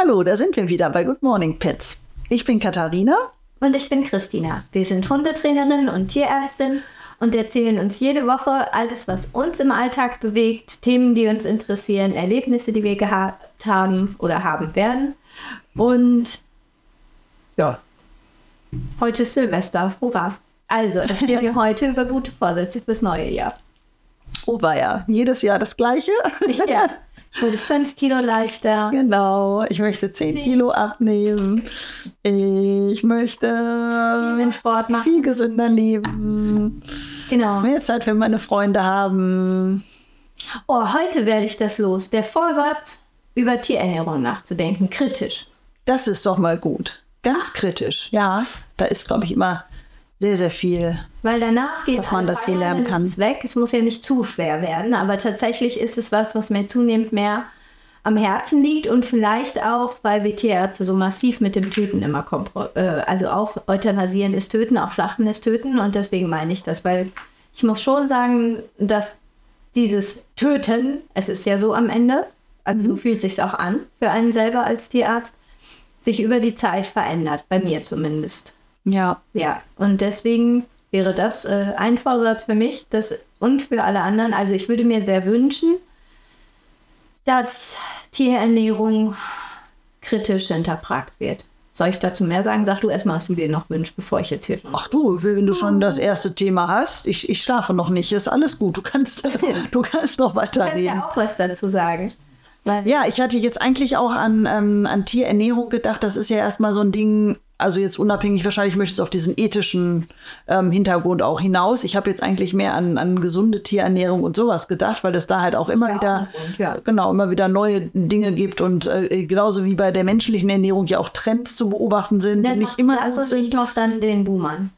Hallo, da sind wir wieder bei Good Morning Pets. Ich bin Katharina. Und ich bin Christina. Wir sind Hundetrainerin und Tierärztin und erzählen uns jede Woche alles, was uns im Alltag bewegt, Themen, die uns interessieren, Erlebnisse, die wir gehabt haben oder haben werden. Und ja, heute ist Silvester. Hurra! Also, erzählen wir heute über gute Vorsätze fürs neue Jahr. Oh, war ja jedes Jahr das Gleiche. Ja. Ich wurde fünf Kilo leichter. Genau, ich möchte zehn Zehn. Kilo abnehmen. Ich möchte Viel Sport machen. viel gesünder leben. Genau. Mehr Zeit für meine Freunde haben. Oh, heute werde ich das los. Der Vorsatz, über Tierernährung nachzudenken. Kritisch. Das ist doch mal gut. Ganz kritisch. Ja, da ist, glaube ich, immer sehr, sehr viel. Weil danach geht Dass man das hier lernen kann. Es ist weg. Es muss ja nicht zu schwer werden, aber tatsächlich ist es was, was mir zunehmend mehr am Herzen liegt und vielleicht auch, weil wir Tierärzte so massiv mit dem Töten immer äh, also auch Euthanasieren ist Töten, auch Schlachten ist Töten und deswegen meine ich das, weil ich muss schon sagen, dass dieses Töten, es ist ja so am Ende, also so fühlt sich auch an für einen selber als Tierarzt, sich über die Zeit verändert, bei mir zumindest. Ja, Ja, und deswegen wäre das äh, ein Vorsatz für mich das, und für alle anderen. Also ich würde mir sehr wünschen, dass Tierernährung kritisch hinterfragt wird. Soll ich dazu mehr sagen? Sag du erstmal, was du dir noch wünschst, bevor ich jetzt hier schon. Ach du, wenn du schon das erste Thema hast, ich, ich schlafe noch nicht, ist alles gut. Du kannst, du kannst noch Du kannst weiterreden. ja auch was dazu sagen. Weil, Ja, ich hatte jetzt eigentlich auch an, ähm, an Tierernährung gedacht. Das ist ja erstmal so ein Ding, also jetzt unabhängig, wahrscheinlich möchtest du auf diesen ethischen ähm, Hintergrund auch hinaus. Ich habe jetzt eigentlich mehr an, an gesunde Tierernährung und sowas gedacht, weil es da halt auch immer ja wieder, Grund, ja. genau, immer wieder neue Dinge gibt und äh, genauso wie bei der menschlichen Ernährung ja auch Trends zu beobachten sind, die nicht immer uns sind. nicht noch dann den Boomern.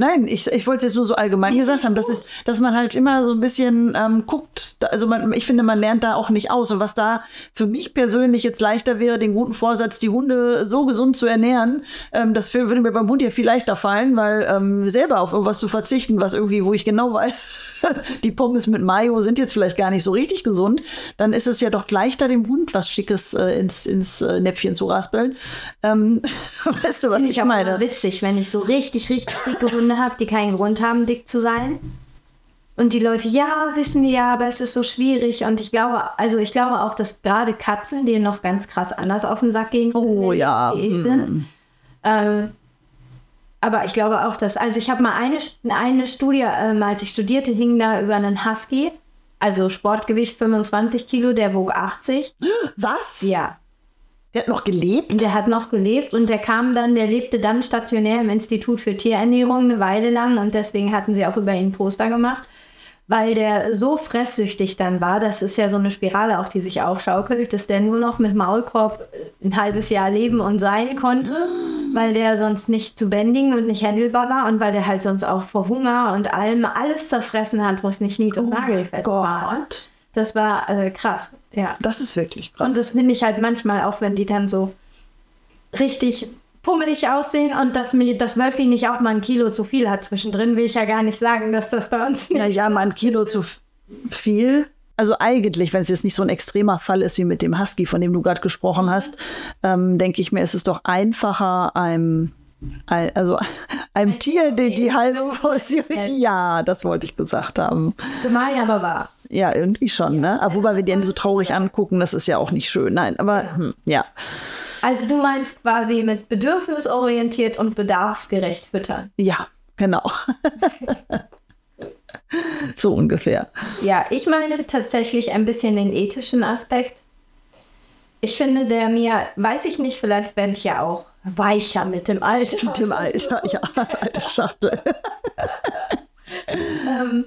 Nein, ich, ich wollte es jetzt nur so allgemein gesagt haben. Das ist, dass man halt immer so ein bisschen ähm, guckt. Also man, ich finde, man lernt da auch nicht aus. Und was da für mich persönlich jetzt leichter wäre, den guten Vorsatz, die Hunde so gesund zu ernähren, ähm, das würde mir beim Hund ja viel leichter fallen, weil ähm, selber auf irgendwas zu verzichten, was irgendwie, wo ich genau weiß, die Pommes mit Mayo sind jetzt vielleicht gar nicht so richtig gesund, dann ist es ja doch leichter, dem Hund was Schickes äh, ins, ins äh, Näpfchen zu raspeln. Ähm, weißt du, was ich auch meine? witzig, wenn ich so richtig, richtig dicke Hunde habe, die keinen Grund haben, dick zu sein. Und die Leute, ja, wissen wir ja, aber es ist so schwierig. Und ich glaube, also ich glaube auch, dass gerade Katzen denen noch ganz krass anders auf den Sack gehen. Oh ja, Sind. Ähm, aber ich glaube auch, dass, also ich habe mal eine, eine Studie, ähm, als ich studierte, hing da über einen Husky, also Sportgewicht 25 Kilo, der wog 80. Was? Ja, Der hat noch gelebt? und Der hat noch gelebt und der kam dann, der lebte dann stationär im Institut für Tierernährung eine Weile lang und deswegen hatten sie auch über ihn Poster gemacht, weil der so fresssüchtig dann war, das ist ja so eine Spirale, auf die sich aufschaukelt, dass der nur noch mit Maulkorb ein halbes Jahr leben und sein konnte, weil der sonst nicht zu bändigen und nicht handelbar war und weil der halt sonst auch vor Hunger und allem alles zerfressen hat, was nicht nied- und nagelfest war. Das war äh, krass, ja. Das ist wirklich krass. Und das finde ich halt manchmal auch, wenn die dann so richtig pummelig aussehen und dass mir das Wölfi nicht auch mal ein Kilo zu viel hat zwischendrin, will ich ja gar nicht sagen, dass das bei uns nicht. Ja, ja, mal ein Kilo zu viel. Also eigentlich, wenn es jetzt nicht so ein extremer Fall ist wie mit dem Husky, von dem du gerade gesprochen hast, ähm, denke ich mir, ist es doch einfacher, einem, ein, also einem Tier, die, die halbe Portion. Ja, das wollte ich gesagt haben. Zumal ja aber wahr. Ja, irgendwie schon, ne? Aber wobei wir den so traurig angucken, das ist ja auch nicht schön. Nein, aber hm, ja. Also du meinst quasi mit bedürfnisorientiert und bedarfsgerecht füttern. Ja, genau. so ungefähr. Ja, ich meine tatsächlich ein bisschen den ethischen Aspekt. Ich finde, der mir, weiß ich nicht, vielleicht werde ich ja auch weicher mit dem Alter. Mit dem Alter, ja, alte Schachtel. Ähm,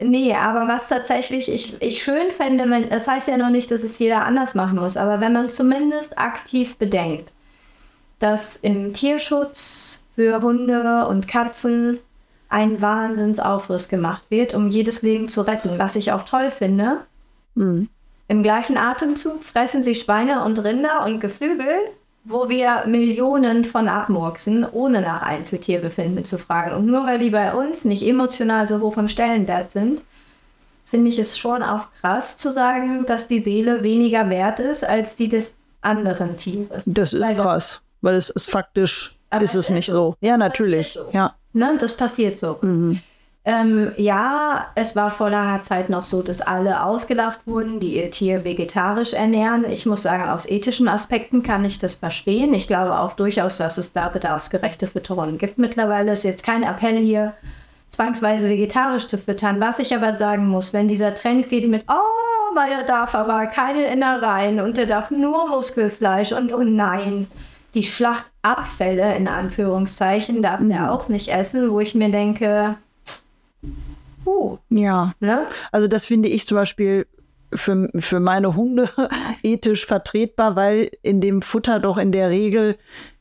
nee, aber was tatsächlich ich, ich schön fände, wenn, das heißt ja noch nicht, dass es jeder anders machen muss, aber wenn man zumindest aktiv bedenkt, dass im Tierschutz für Hunde und Katzen ein Wahnsinnsaufriss gemacht wird, um jedes Leben zu retten, was ich auch toll finde. Mhm. Im gleichen Atemzug fressen sie Schweine und Rinder und Geflügel, wo wir Millionen von abmurksen, ohne nach Einzeltierbefinden zu fragen. Und nur weil die bei uns nicht emotional so hoch im Stellenwert sind, finde ich es schon auch krass zu sagen, dass die Seele weniger wert ist als die des anderen Tieres. Das ist Weil krass, weil es ist faktisch, ist es es ist nicht so. so. Ja, natürlich. so. Ja. Ne, das passiert so. Ähm, ja, es war vor langer Zeit noch so, dass alle ausgelacht wurden, die ihr Tier vegetarisch ernähren. Ich muss sagen, aus ethischen Aspekten kann ich das verstehen. Ich glaube auch durchaus, dass es da bedarfsgerechte Fütterungen gibt mittlerweile. Ist jetzt kein Appell hier, zwangsweise vegetarisch zu füttern. Was ich aber sagen muss, wenn dieser Trend geht mit, oh, weil er darf aber keine Innereien und er darf nur Muskelfleisch und oh nein, die Schlachtabfälle in Anführungszeichen darf er auch nicht essen, wo ich mir denke, uh, Ja. ne? Also das finde ich zum Beispiel für, für meine Hunde ethisch vertretbar, weil in dem Futter doch in der Regel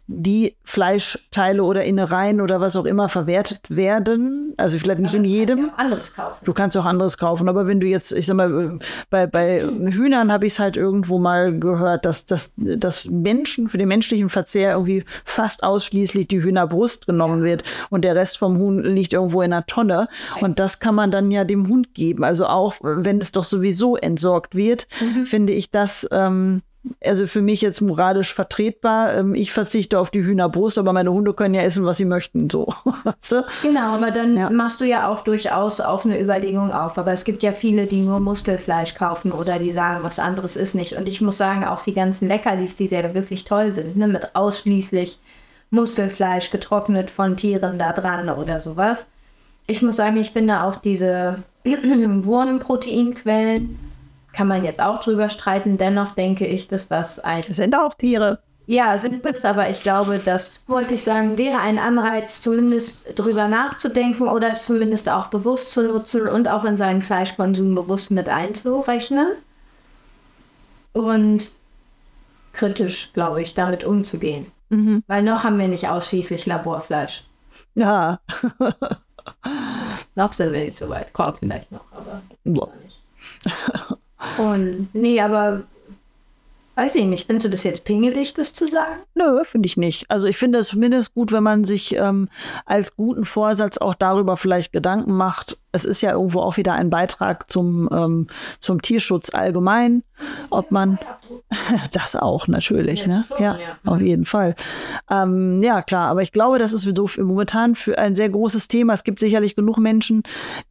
die Fleischteile oder Innereien oder was auch immer verwertet werden. Also vielleicht nicht in jedem. Ja, anderes kaufen. Du kannst auch anderes kaufen, aber wenn du jetzt, ich sag mal, bei, bei Hühnern habe ich es halt irgendwo mal gehört, dass, dass, dass Menschen für den menschlichen Verzehr irgendwie fast ausschließlich die Hühnerbrust genommen wird und der Rest vom Huhn liegt irgendwo in einer Tonne. Und das kann man dann ja dem Hund geben. Also auch wenn es doch sowieso entsorgt wird, finde ich das. Ähm, also für mich jetzt moralisch vertretbar. Ähm, Ich verzichte auf die Hühnerbrust, aber meine Hunde können ja essen, was sie möchten. So. Genau, aber dann Ja. machst du ja auch durchaus auf eine Überlegung auf. Aber es gibt ja viele, die nur Muskelfleisch kaufen oder die sagen, was anderes ist nicht. Und ich muss sagen, auch die ganzen Leckerlis, die sehr wirklich toll sind, ne, mit ausschließlich Muskelfleisch getrocknet von Tieren da dran oder sowas. Ich muss sagen, ich finde auch diese Wurmproteinquellen, kann man jetzt auch drüber streiten. Dennoch denke ich, dass das ein Das sind auch Tiere. ja, sind es, aber ich glaube, das wollte ich sagen, wäre ein Anreiz, zumindest drüber nachzudenken oder es zumindest auch bewusst zu nutzen und auch in seinen Fleischkonsum bewusst mit einzurechnen. Und kritisch, glaube ich, damit umzugehen. Weil noch haben wir nicht ausschließlich Laborfleisch. Ja. Noch sind wir nicht so weit. Kommt vielleicht noch, aber Ja. Und nee, aber weiß ich nicht, findest du das jetzt pingelig, das zu sagen? Nö, finde ich nicht. Also ich finde es zumindest gut, wenn man sich ähm, als guten Vorsatz auch darüber vielleicht Gedanken macht. Es ist ja irgendwo auch wieder ein Beitrag zum, ähm, zum Tierschutz allgemein. Ob man das auch natürlich, Ja, ne? schon, Ja, ja. auf jeden Fall. Ähm, ja, klar, aber ich glaube, das ist so für momentan für ein sehr großes Thema. Es gibt sicherlich genug Menschen,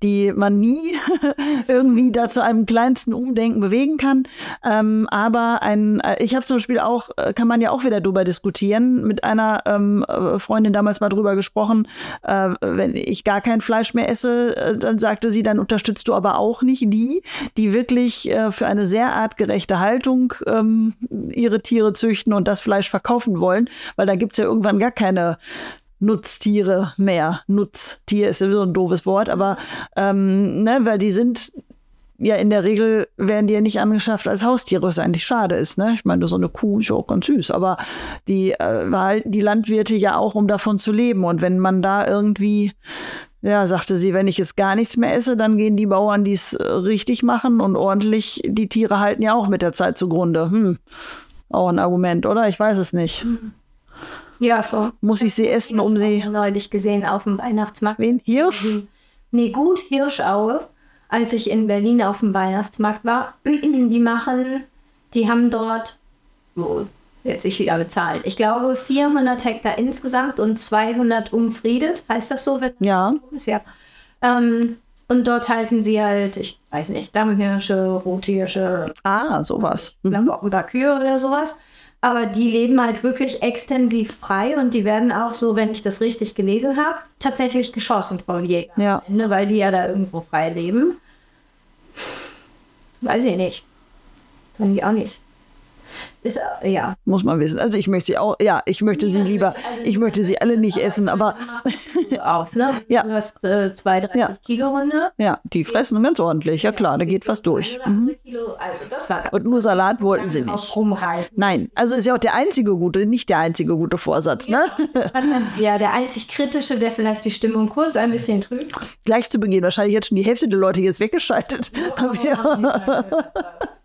die man nie irgendwie da zu einem kleinsten Umdenken bewegen kann. Ähm, aber ein, äh, ich habe zum Beispiel auch, äh, kann man ja auch wieder drüber diskutieren, mit einer ähm, äh, Freundin damals mal drüber gesprochen, äh, wenn ich gar kein Fleisch mehr esse, äh, dann sagte sie, dann unterstützt du aber auch nicht die, die wirklich äh, für eine sehr artgerechte Haltung ähm, ihre Tiere züchten und das Fleisch verkaufen wollen, weil da gibt's ja irgendwann gar keine Nutztiere mehr. Nutztier ist sowieso ein doofes Wort, aber ähm, ne, weil die sind ja in der Regel werden die ja nicht angeschafft als Haustiere, was eigentlich schade ist. Ne? Ich meine, so eine Kuh ist ja auch ganz süß, aber die äh, behalten die Landwirte ja auch, um davon zu leben. Und wenn man da irgendwie, ja, sagte sie, wenn ich jetzt gar nichts mehr esse, dann gehen die Bauern, die es äh, richtig machen und ordentlich, die Tiere halten ja auch mit der Zeit zugrunde. Hm. Auch ein Argument, oder? Ich weiß es nicht. Ja, schon. Muss ich sie essen, um sie. neulich gesehen auf dem Weihnachtsmarkt. Wen? Hirsch? Nee, gut, Hirschaue, als ich in Berlin auf dem Weihnachtsmarkt war. Die machen, die haben dort, wo jetzt ich wieder bezahlt, ich glaube 400 Hektar insgesamt und 200 umfriedet. Heißt das so? Wenn Ja. ist ja. Ähm, und dort halten sie halt, ich weiß nicht, Dammhirsche, Rothirsche, Ah, sowas. Mhm. Oder Kühe oder sowas. Aber die leben halt wirklich extensiv frei und die werden auch so, wenn ich das richtig gelesen habe, tatsächlich geschossen vom Jäger. Ja. Ende, weil die ja da irgendwo frei leben. Weiß ich nicht. Finde ich auch nicht. Ist, ja. Muss man wissen. Also ich möchte sie auch, ja, ich möchte sie lieber, ich möchte sie alle nicht essen, aber Auf, ne? Ja. Du hast äh, zwei, 30 Ja. Kilo Runde. ja, die fressen ganz ordentlich. Ja klar, da geht was durch. Mhm. Also das war Und nur Salat wollten sie auch nicht. Nein, also ist ja auch der einzige gute, nicht der einzige gute Vorsatz, ne? Ja, der einzig kritische, der vielleicht die Stimmung kurz ein bisschen trübt. Gleich zu Beginn, wahrscheinlich jetzt schon die Hälfte der Leute jetzt weggeschaltet. Ja.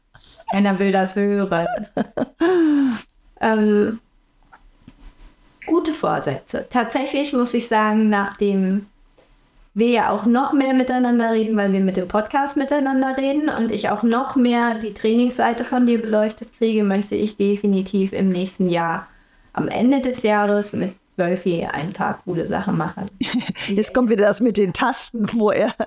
Keiner will das hören. ähm, gute Vorsätze. Tatsächlich muss ich sagen, nach dem wir ja auch noch mehr miteinander reden, weil wir mit dem Podcast miteinander reden und ich auch noch mehr die Trainingsseite von dir beleuchtet kriege, möchte ich definitiv im nächsten Jahr am Ende des Jahres mit Wölfi ein paar coole Sachen machen. Jetzt kommt wieder das mit den Tasten, wo er.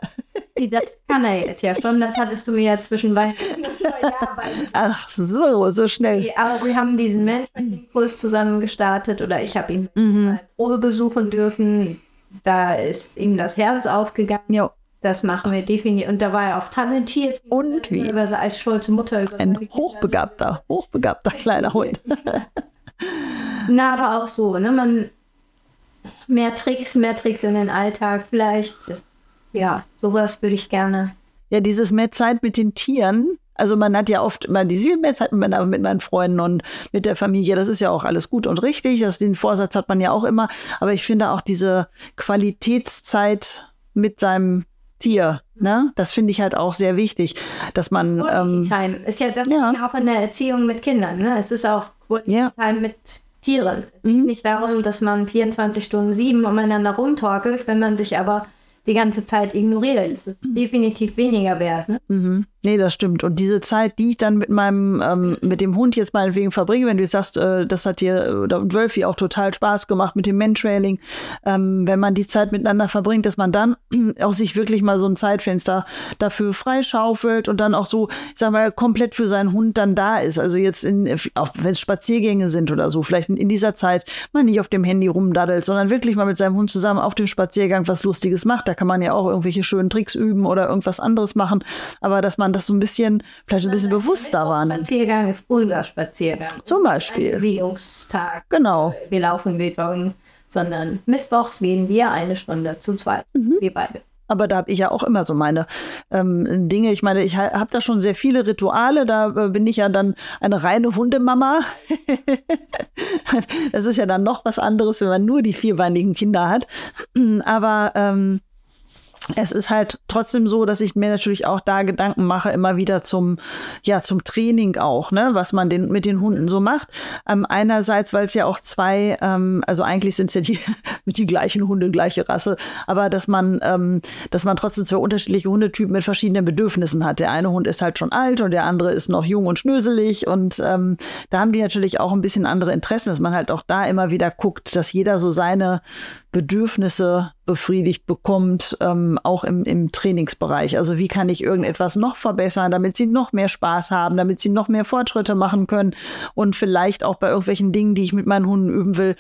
Das kann er jetzt ja schon, das hattest du mir ja zwischen Weihnachten das Neujahr Ach so, so schnell. Aber wir haben diesen Mentoring-Kurs zusammen gestartet oder ich habe ihn mhm. Probe besuchen dürfen da ist ihm das Herz aufgegangen. Jo. Das machen wir definitiv. Und da war er auch talentiert. Und wie? Über als stolze Mutter. Ein hochbegabter, hochbegabter kleiner Hund. Na, aber auch so, ne? Man mehr Tricks, mehr Tricks in den Alltag, vielleicht. Ja, sowas würde ich gerne. Ja, dieses mehr Zeit mit den Tieren, also man hat ja oft immer die mehr Zeit mit, mit meinen Freunden und mit der Familie. Das ist ja auch alles gut und richtig. Das, den Vorsatz hat man ja auch immer. Aber ich finde auch diese Qualitätszeit mit seinem Tier, ne? Das finde ich halt auch sehr wichtig, dass man. Ähm, Time ist ja das ja. auch in der Erziehung mit Kindern. Ne? Es ist auch Quality ja. Time mit Tieren. Es geht mhm. nicht darum, dass man 24 Stunden sieben umeinander rumtorkelt, wenn man sich aber die ganze Zeit ignoriert. Es ist definitiv weniger wert. Ne? Mhm. Nee, das stimmt. Und diese Zeit, die ich dann mit meinem, ähm, mit dem Hund jetzt meinetwegen verbringe, wenn du sagst, äh, das hat dir oder Wölfi auch total Spaß gemacht mit dem Mentrailing, ähm, wenn man die Zeit miteinander verbringt, dass man dann auch sich wirklich mal so ein Zeitfenster dafür freischaufelt und dann auch so, ich sag mal, komplett für seinen Hund dann da ist. Also jetzt in, auch wenn es Spaziergänge sind oder so, vielleicht in dieser Zeit mal nicht auf dem Handy rumdaddelt, sondern wirklich mal mit seinem Hund zusammen auf dem Spaziergang was Lustiges macht. Da kann man ja auch irgendwelche schönen Tricks üben oder irgendwas anderes machen. Aber dass man das so ein bisschen, vielleicht ein bisschen bewusster wahrnimmt. Spaziergang ist unser Spaziergang. Zum Beispiel. Bewegungstag. Genau. Wir laufen, wir joggen, sondern mittwochs gehen wir eine Stunde zu zweit. Mhm. Wir beide. Aber da habe ich ja auch immer so meine ähm, Dinge. Ich meine, ich habe da schon sehr viele Rituale. Da äh, bin ich ja dann eine reine Hundemama. das ist ja dann noch was anderes, wenn man nur die vierbeinigen Kinder hat. Aber ähm, es ist halt trotzdem so, dass ich mir natürlich auch da Gedanken mache, immer wieder zum, ja, zum Training auch, ne, was man den, mit den Hunden so macht. Ähm, einerseits, weil es ja auch zwei, ähm, also eigentlich sind es ja die, mit die gleichen Hunde, gleiche Rasse, aber dass man, ähm, dass man trotzdem zwei unterschiedliche Hundetypen mit verschiedenen Bedürfnissen hat. Der eine Hund ist halt schon alt und der andere ist noch jung und schnöselig und ähm, da haben die natürlich auch ein bisschen andere Interessen, dass man halt auch da immer wieder guckt, dass jeder so seine Bedürfnisse befriedigt bekommt, ähm, auch im, im Trainingsbereich. Also wie kann ich irgendetwas noch verbessern, damit sie noch mehr Spaß haben, damit sie noch mehr Fortschritte machen können und vielleicht auch bei irgendwelchen Dingen, die ich mit meinen Hunden üben will,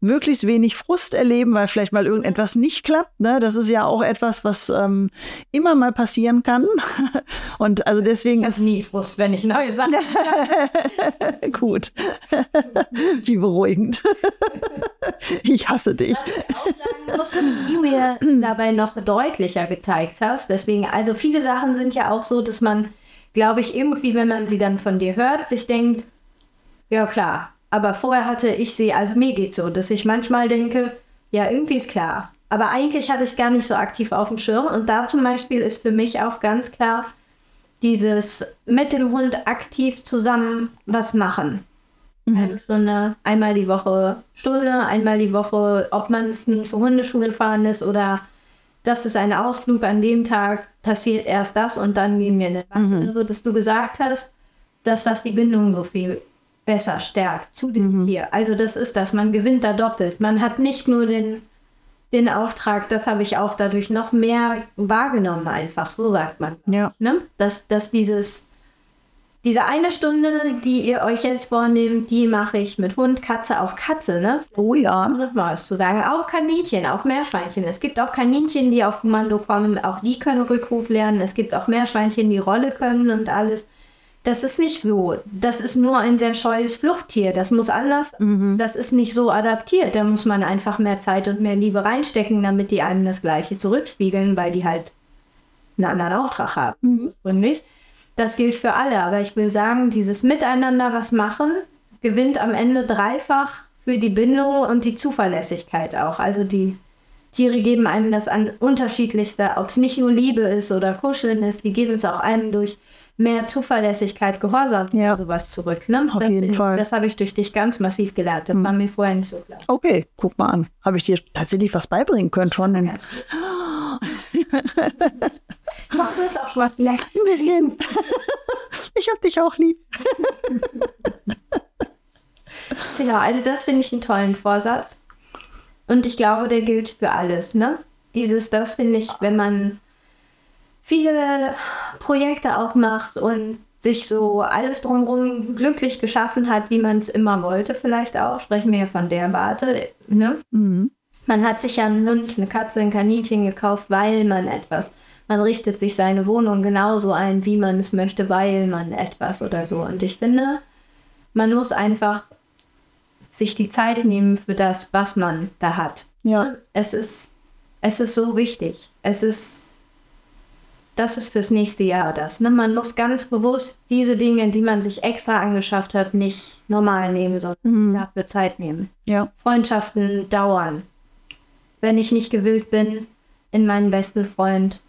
möglichst wenig Frust erleben, weil vielleicht mal irgendetwas nicht klappt. Ne? Das ist ja auch etwas, was ähm, immer mal passieren kann. Und also deswegen ist nie Frust, wenn ich neue Sachen. Gut. Wie beruhigend. ich hasse dich muss, wie du mir dabei noch deutlicher gezeigt hast. Deswegen, also viele Sachen sind ja auch so, dass man, glaube ich, irgendwie, wenn man sie dann von dir hört, sich denkt, ja klar. Aber vorher hatte ich sie, also mir geht so, dass ich manchmal denke, ja, irgendwie ist klar. Aber eigentlich hatte ich es gar nicht so aktiv auf dem Schirm. Und da zum Beispiel ist für mich auch ganz klar, dieses mit dem Hund aktiv zusammen was machen. Mhm. Eine Stunde, einmal die Woche Stunde, einmal die Woche, ob man zur Hundeschule fahren ist oder das ist ein Ausflug an dem Tag, passiert erst das und dann gehen wir in den Wald. Mhm. Also, dass du gesagt hast, dass das die Bindung so viel besser stärkt zu dem mhm. Tier. Also das ist das, man gewinnt da doppelt. Man hat nicht nur den, den Auftrag, das habe ich auch dadurch noch mehr wahrgenommen einfach, so sagt man. Ja. Ne? Dass, dass dieses diese eine Stunde, die ihr euch jetzt vornehmt, die mache ich mit Hund, Katze, auch Katze, ne? Oh ja. Mal zu sagen. Auch Kaninchen, auch Meerschweinchen. Es gibt auch Kaninchen, die auf Kommando kommen, auch die können Rückruf lernen. Es gibt auch Meerschweinchen, die Rolle können und alles. Das ist nicht so. Das ist nur ein sehr scheues Fluchttier. Das muss anders. Mhm. Das ist nicht so adaptiert. Da muss man einfach mehr Zeit und mehr Liebe reinstecken, damit die einem das Gleiche zurückspiegeln, weil die halt einen anderen Auftrag haben. Mhm. Ursprünglich. Das gilt für alle, aber ich will sagen, dieses Miteinander was machen gewinnt am Ende dreifach für die Bindung und die Zuverlässigkeit auch. Also die Tiere geben einem das an unterschiedlichste, ob es nicht nur Liebe ist oder Kuscheln ist, die geben es auch einem durch mehr Zuverlässigkeit, Gehorsam ja. sowas zurück. Ne? Auf das jeden Fall. das habe ich durch dich ganz massiv gelernt. Das hm. war mir vorher nicht so klar. Okay, guck mal an. Habe ich dir tatsächlich was beibringen können schon? Machst du es auch was lecker? Ein bisschen. Ich hab dich auch lieb. Genau, also das finde ich einen tollen Vorsatz. Und ich glaube, der gilt für alles, ne? Dieses, das finde ich, wenn man viele Projekte auch macht und sich so alles drumherum glücklich geschaffen hat, wie man es immer wollte, vielleicht auch. Sprechen wir ja von der Warte. Ne? Mhm. Man hat sich ja einen Hund, eine Katze, ein Kaninchen gekauft, weil man etwas. Man richtet sich seine Wohnung genauso ein, wie man es möchte, weil man etwas oder so. Und ich finde, man muss einfach sich die Zeit nehmen für das, was man da hat. Ja. Es ist, es ist so wichtig. Es ist das ist fürs nächste Jahr das. Ne? Man muss ganz bewusst diese Dinge, die man sich extra angeschafft hat, nicht normal nehmen, sondern Mhm. dafür Zeit nehmen. Ja. Freundschaften dauern. Wenn ich nicht gewillt bin, in meinen besten Freund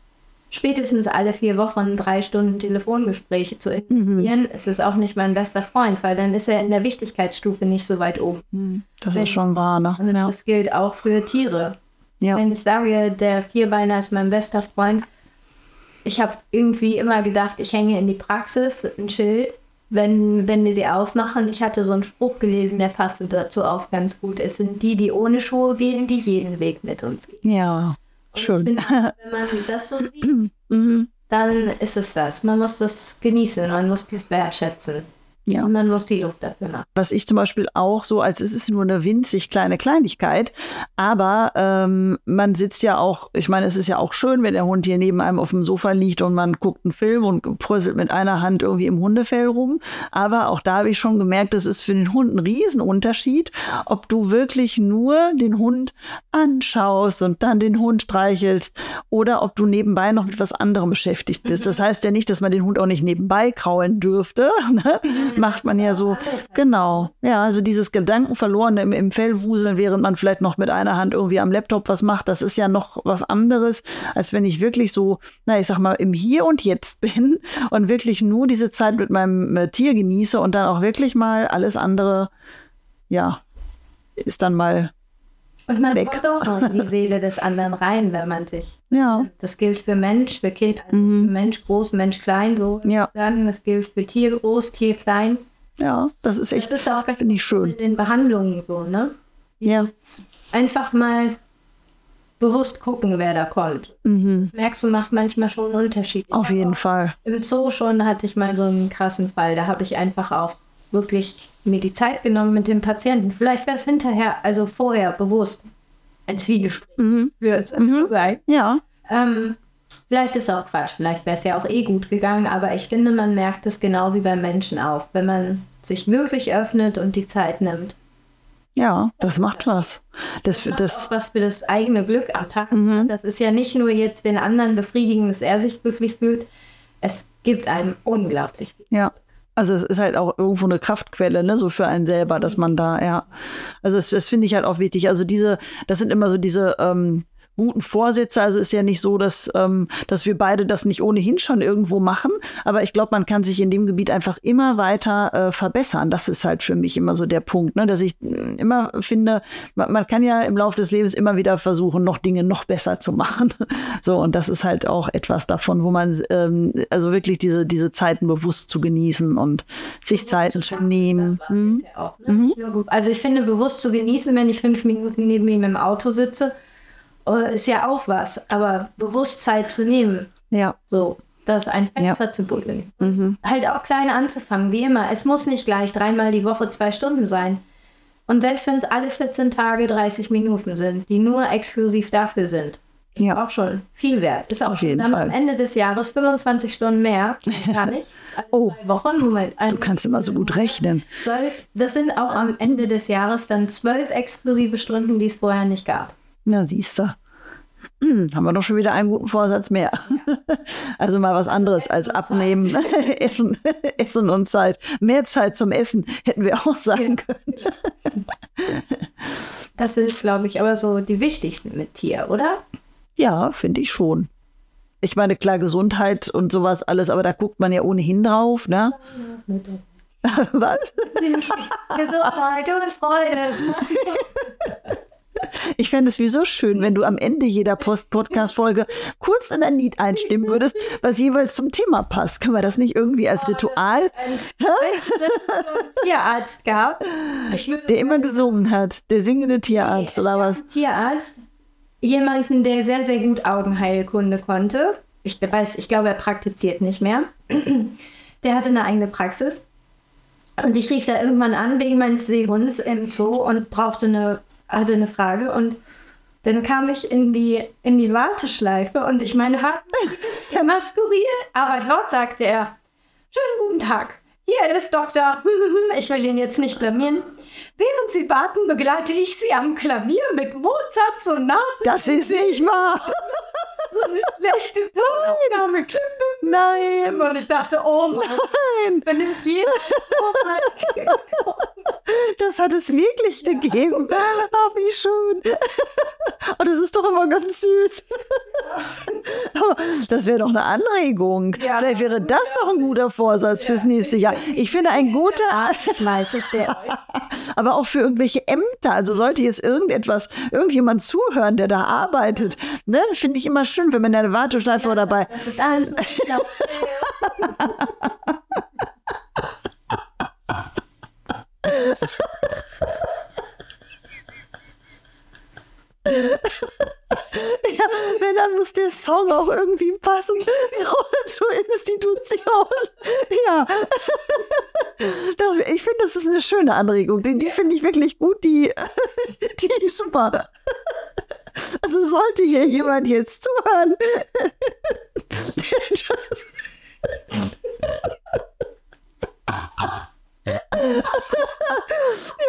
spätestens alle vier Wochen drei Stunden Telefongespräche zu investieren, ist es auch nicht mein bester Freund, weil dann ist er in der Wichtigkeitsstufe nicht so weit oben. Das Wenn- ist schon wahr, ne? Und Ja. das gilt auch für Tiere. Ja. Wenn ich sage, der Vierbeiner ist mein bester Freund, ich habe irgendwie immer gedacht, ich hänge in die Praxis ein Schild, wenn, wenn wir sie aufmachen. Ich hatte so einen Spruch gelesen, der passte dazu auch ganz gut. Es sind die, die ohne Schuhe gehen, die jeden Weg mit uns gehen. Ja. Schön. Ich finde, wenn man das so sieht, Mhm. dann ist es das. Man muss das genießen, man muss dies wertschätzen. Ja. Und man muss die Luft dafür machen. Was ich zum Beispiel auch so, als es ist nur eine winzig kleine Kleinigkeit, aber ähm, man sitzt ja auch, ich meine, es ist ja auch schön, wenn der Hund hier neben einem auf dem Sofa liegt und man guckt einen Film und pröselt mit einer Hand irgendwie im Hundefell rum. Aber auch da habe ich schon gemerkt, das ist für den Hund ein Riesenunterschied, ob du wirklich nur den Hund anschaust und dann den Hund streichelst oder ob du nebenbei noch mit was anderem beschäftigt bist. Das heißt ja nicht, dass man den Hund auch nicht nebenbei kraulen dürfte. Ne? Macht man ja so. Genau. Ja, also dieses Gedankenverlorene im, im Fellwuseln, während man vielleicht noch mit einer Hand irgendwie am Laptop was macht, das ist ja noch was anderes, als wenn ich wirklich so, na, ich sag mal, im Hier und Jetzt bin und wirklich nur diese Zeit mit meinem äh, Tier genieße und dann auch wirklich mal alles andere, ja, ist dann mal, Und man Weg. kommt auch in die Seele des anderen rein, wenn man sich ja, Das gilt für Mensch, für Kind, Mhm. für Mensch groß, Mensch klein, so Ja. sagen. Das gilt für Tier groß, Tier klein. ja, das ist Das echt, ist auch finde ich schön. in den Behandlungen so, ne? Ja. Einfach mal bewusst gucken, wer da kommt. Mhm. Das merkst du, macht manchmal schon einen Unterschied. Auf jeden Fall. Im Zoo schon hatte ich mal so einen krassen Fall. Da habe ich einfach auch wirklich mir die Zeit genommen mit dem Patienten. Vielleicht wäre es hinterher, also vorher bewusst ein Zwiegespräch Mhm. für zu sein. Ja, Ähm, vielleicht ist auch Quatsch, vielleicht wäre es ja auch eh gut gegangen, aber ich finde, man merkt es genau wie beim Menschen auch, wenn man sich wirklich öffnet und die Zeit nimmt. ja, das macht was. Das, Macht das, was für das eigene Glück. Ach, Tag, Mhm. Das ist ja nicht nur jetzt den anderen befriedigen, dass er sich glücklich fühlt. Es gibt einem unglaublich viel. Ja. Also es ist halt auch irgendwo eine Kraftquelle, ne, so für einen selber, dass man da, ja. Also das, das finde ich halt auch wichtig. Also diese, das sind immer so diese ähm, guten Vorsätze. Also ist ja nicht so, dass, ähm, dass wir beide das nicht ohnehin schon irgendwo machen. Aber ich glaube, man kann sich in dem Gebiet einfach immer weiter äh, verbessern. Das ist halt für mich immer so der Punkt, ne, dass ich äh, immer finde, man, man kann ja im Laufe des Lebens immer wieder versuchen, noch Dinge noch besser zu machen. So, und das ist halt auch etwas davon, wo man ähm, also wirklich diese, diese Zeiten bewusst zu genießen und sich Zeiten zu nehmen. Das war's Mhm. ja auch, ne? Gut- Also ich finde, bewusst zu genießen, wenn ich fünf Minuten neben ihm im Auto sitze, ist ja auch was. Aber bewusst Zeit zu nehmen, Ja. so, das ein Fenster zu buddeln. Mhm. Halt auch klein anzufangen, wie immer. Es muss nicht gleich dreimal die Woche zwei Stunden sein. Und selbst wenn es alle 14 Tage 30 Minuten sind, die nur exklusiv dafür sind, ist Ja. auch schon viel wert. Ist auch Auf jeden dann Fall. am Ende des Jahres 25 Stunden mehr. Gar nicht. Alle Oh. zwei Wochen. Moment. Du kannst immer so gut rechnen. Zwölf, das sind auch am Ende des Jahres dann zwölf exklusive Stunden, die es vorher nicht gab. Na, siehst du. Hm, haben wir doch schon wieder einen guten Vorsatz mehr. Also mal was anderes als abnehmen, Essen, Essen und Zeit. Mehr Zeit zum Essen hätten wir auch sagen können. Das sind, glaube ich, aber so die wichtigsten mit Tier, oder? Ja, finde ich schon. Ich meine, klar, Gesundheit und sowas alles, aber da guckt man ja ohnehin drauf, ne? Was? Gesundheit und Freude. Ich fände es sowieso schön, wenn du am Ende jeder Post-Podcast-Folge kurz in ein Lied einstimmen würdest, was jeweils zum Thema passt. Können wir das nicht irgendwie als Ritual? Tierarzt gehabt. Der immer gesungen hat. Der singende Tierarzt oder was? Tierarzt. Jemanden, der sehr, sehr gut Augenheilkunde konnte. Ich weiß, ich glaube, er praktiziert nicht mehr. Der hatte eine eigene Praxis. Und ich rief da irgendwann an wegen meines Seehunds im Zoo und brauchte eine, hatte eine Frage. Und dann kam ich in die, in die Warteschleife und ich meine, hat ja skurril. Aber dort sagte er, schönen guten Tag. Hier ist Doktor. Ich will ihn jetzt nicht blamieren. Während Sie warten, begleite ich Sie am Klavier mit Mozart Sonate. Das ist nicht wahr. So eine schlechte Tonaufnahme. Nein. Und ich dachte, oh Mann, wenn es jedes so Das hat es wirklich gegeben. Ach, wie schön. Und das ist doch immer ganz süß. Das wäre doch eine Anregung. Ja. Vielleicht wäre das doch ein guter Vorsatz fürs nächste Jahr. Ich finde ein guter, aber auch für irgendwelche Ämter. Also sollte jetzt irgendetwas, irgendjemand zuhören, der da arbeitet, ne, finde ich immer schön, wenn man in der Warteschleife oder bei Das ist alles. Ja, wenn dann muss der Song auch irgendwie passen so, zur Institution. Ja. Das, ich finde, das ist eine schöne Anregung. Die, die finde ich wirklich gut. Die, die ist super. Also sollte hier jemand jetzt zuhören.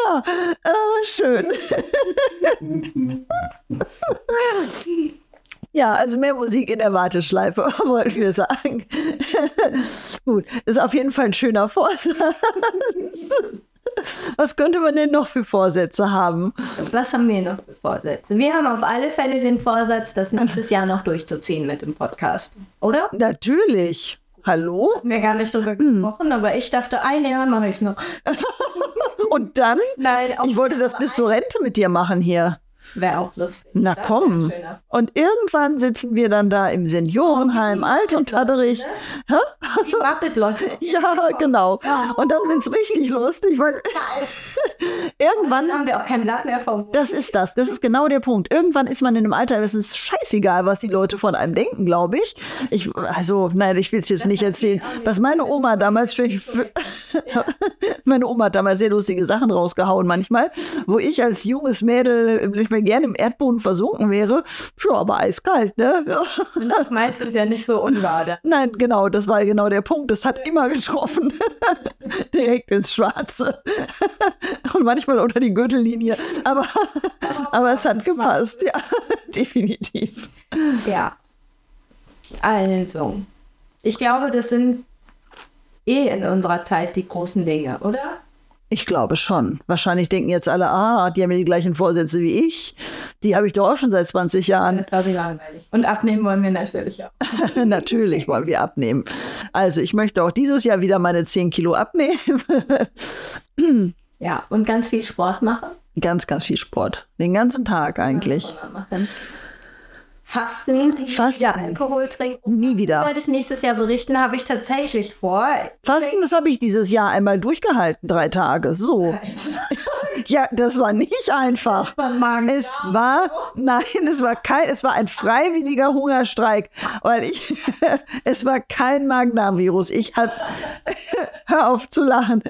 Ja, äh, schön. Ja, also mehr Musik in der Warteschleife, wollten wir sagen. Gut, ist auf jeden Fall ein schöner Vorsatz. Was könnte man denn noch für Vorsätze haben? Was haben wir noch für Vorsätze? Wir haben auf alle Fälle den Vorsatz, das nächstes Jahr noch durchzuziehen mit dem Podcast. Oder? Natürlich. Hallo? Haben wir gar nicht drüber gesprochen, aber ich dachte, ein Jahr mache ich es noch. Und dann? Nein, auch Ich wollte das bis zur Rente mit dir machen hier. Wäre auch lustig. Na Das komm. Und irgendwann sitzen wir dann da im Seniorenheim, alt und tatterig. Hä? Die Muppet läuft. Ja, genau. Und dann wird es richtig lustig, weil irgendwann Dann haben wir auch kein Blatt mehr vom. Das ist das. Das ist genau der Punkt. Irgendwann ist man in einem Alter, das ist scheißegal, was die Leute von einem denken, glaube ich. Ich, also, nein, ich will es jetzt nicht erzählen. Was meine Oma damals für, für meine Oma hat damals sehr lustige Sachen rausgehauen manchmal, wo ich als junges Mädel ich mir gerne im Erdboden versunken wäre. Ja, aber eiskalt, ne? Meistens ja nicht so unwahr. Nein, genau, das war genau der Punkt. Das hat immer getroffen. Direkt ins Schwarze. Und manchmal unter die Gürtellinie. Aber, aber es hat gepasst, ja, definitiv. Ja. Also, ich glaube, das sind eh in unserer Zeit die großen Dinge, oder? Ich glaube schon. Wahrscheinlich denken jetzt alle, ah, die haben ja die gleichen Vorsätze wie ich. Die habe ich doch auch schon seit 20 Jahren. Das war sie langweilig. Und abnehmen wollen wir natürlich auch. Natürlich wollen wir abnehmen. Also ich möchte auch dieses Jahr wieder meine 10 Kilo abnehmen. Ja, und ganz viel Sport machen. ganz, ganz viel Sport. Den ganzen Tag eigentlich. Fasten, Fasten. Ja, Alkohol trinken. Nie wieder. Werde ich nächstes Jahr berichten, habe ich tatsächlich vor. Fasten, das habe ich dieses Jahr einmal durchgehalten, drei Tage. So. Ja, das war nicht einfach. Es war, nein, es war kein, es war ein freiwilliger Hungerstreik, weil ich, es war kein Magen-Darm-Virus. Ich habe, hör auf zu lachen.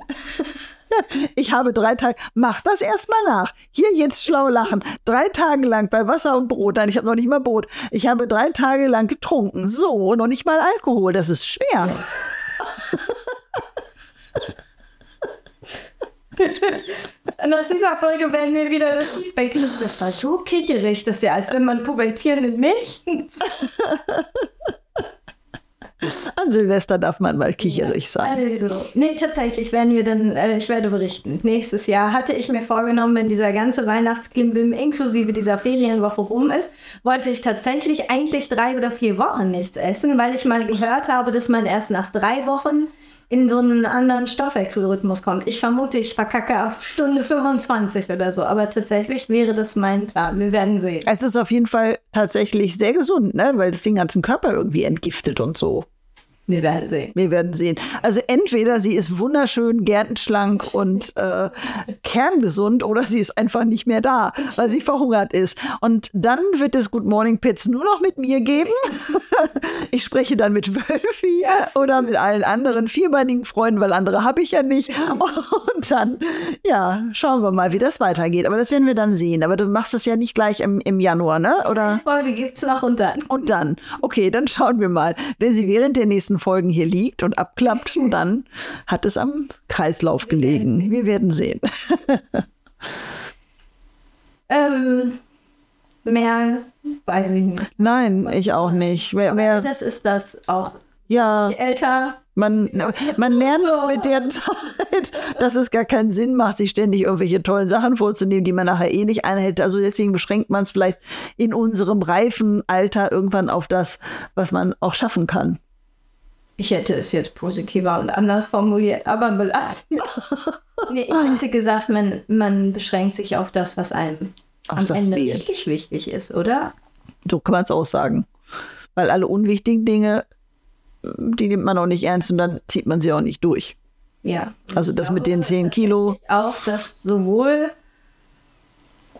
Ich habe drei Tage, mach das erstmal nach. Hier jetzt schlau lachen. Drei Tage lang bei Wasser und Brot. Nein, ich habe noch nicht mal Brot. Ich habe drei Tage lang getrunken. So, noch nicht mal Alkohol. Das ist schwer. Und aus dieser Folge werden wir wieder das Feedback. Das war so kicherig, das ist ja, als wenn man pubertierende Mädchen An Silvester darf man mal kicherig sein. Also, nee, tatsächlich werden wir dann, äh, ich werde berichten. Nächstes Jahr hatte ich mir vorgenommen, wenn dieser ganze Weihnachtsklimbim inklusive dieser Ferienwoche rum ist, wollte ich tatsächlich eigentlich drei oder vier Wochen nichts essen, weil ich mal gehört habe, dass man erst nach drei Wochen in so einen anderen Stoffwechselrhythmus kommt. Ich vermute, ich verkacke auf Stunde 25 oder so, aber tatsächlich wäre das mein Plan. Wir werden sehen. Es ist auf jeden Fall tatsächlich sehr gesund, ne? weil es den ganzen Körper irgendwie entgiftet und so. Wir werden sehen. Wir werden sehen. Also entweder sie ist wunderschön, gärtenschlank und äh, kerngesund oder sie ist einfach nicht mehr da, weil sie verhungert ist. Und dann wird es Good Morning Pits nur noch mit mir geben. ich spreche dann mit Wölfi oder mit allen anderen vierbeinigen Freunden, weil andere habe ich ja nicht. Und dann, ja, schauen wir mal, wie das weitergeht. Aber das werden wir dann sehen. Aber du machst das ja nicht gleich im, im Januar, ne? Oder? Die Folge gibt es noch und dann. Und dann. Okay, dann schauen wir mal. Wenn sie während der nächsten Folgen hier liegt und abklappt, dann hat es am Kreislauf gelegen. Wir werden sehen. ähm, mehr weiß ich nicht. Nein, ich auch nicht. Mehr, mehr, Das ist das auch. ja, Je älter, man, man lernt mit der Zeit, dass es gar keinen Sinn macht, sich ständig irgendwelche tollen Sachen vorzunehmen, die man nachher eh nicht einhält. Also deswegen beschränkt man es vielleicht in unserem reifen Alter irgendwann auf das, was man auch schaffen kann. Ich hätte es jetzt positiver und anders formuliert, aber belassen. nee, ich hätte gesagt, man, man beschränkt sich auf das, was einem Auf am Ende Wählen. richtig wichtig ist, oder? So kann man es auch sagen. Weil alle unwichtigen Dinge, die nimmt man auch nicht ernst und dann zieht man sie auch nicht durch. Ja. Also das mit den 10 Kilo. Auch, dass sowohl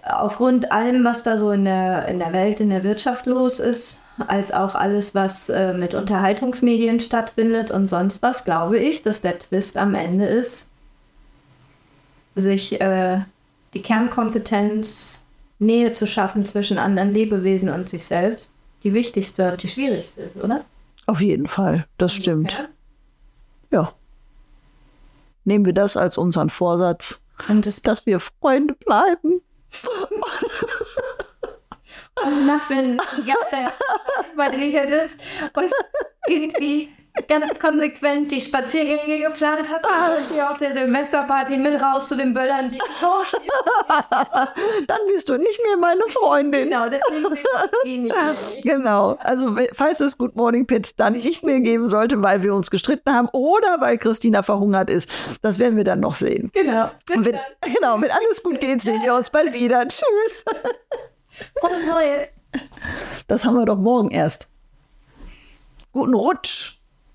aufgrund allem, was da so in der, in der Welt, in der Wirtschaft los ist, als auch alles, was äh, mit Unterhaltungsmedien stattfindet und sonst was, glaube ich, dass der Twist am Ende ist, sich äh, die Kernkompetenz, Nähe zu schaffen zwischen anderen Lebewesen und sich selbst, die wichtigste und die schwierigste ist, oder? Auf jeden Fall, das stimmt. Ja. Nehmen wir das als unseren Vorsatz, Und das dass wir Freunde bleiben. Und nach wenn die ganze Zeit sitzt und irgendwie ganz konsequent die Spaziergänge geplant hat, und hier auf der Silvesterparty mit raus zu den Böllern, die Dann bist du nicht mehr meine Freundin. genau, deswegen wir uns eh nicht. Genau. Also falls es Good Morning Pits dann nicht mehr geben sollte, weil wir uns gestritten haben oder weil Christina verhungert ist, das werden wir dann noch sehen. Genau. Und wenn, genau, wenn alles gut geht, sehen wir uns bald wieder. Tschüss. Frohes Neues. Das haben wir doch morgen erst. Guten Rutsch.